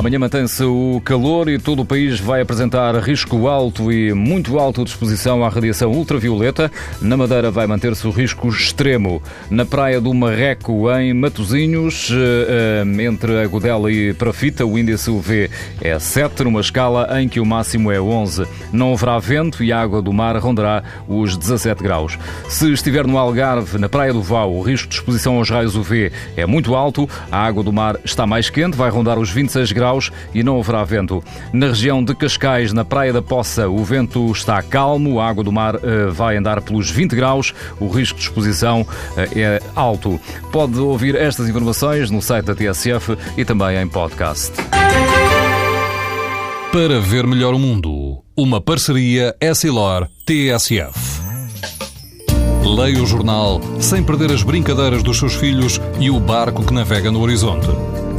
Amanhã mantém-se o calor e todo o país vai apresentar risco alto e muito alto de exposição à radiação ultravioleta. Na Madeira vai manter-se o risco extremo. Na praia do Marreco, em Matozinhos, eh, eh, entre Agudela e Prafita, o índice UV é 7, numa escala em que o máximo é 11. Não haverá vento e a água do mar rondará os 17 graus. Se estiver no Algarve, na praia do Val, o risco de exposição aos raios UV é muito alto. A água do mar está mais quente, vai rondar os 26 graus graus e não haverá vento. Na região de Cascais, na Praia da Poça, o vento está calmo, a água do mar uh, vai andar pelos 20 graus, o risco de exposição uh, é alto. Pode ouvir estas informações no site da TSF e também em podcast. Para ver melhor o mundo, uma parceria Essilor-TSF. Leia o jornal sem perder as brincadeiras dos seus filhos e o barco que navega no horizonte.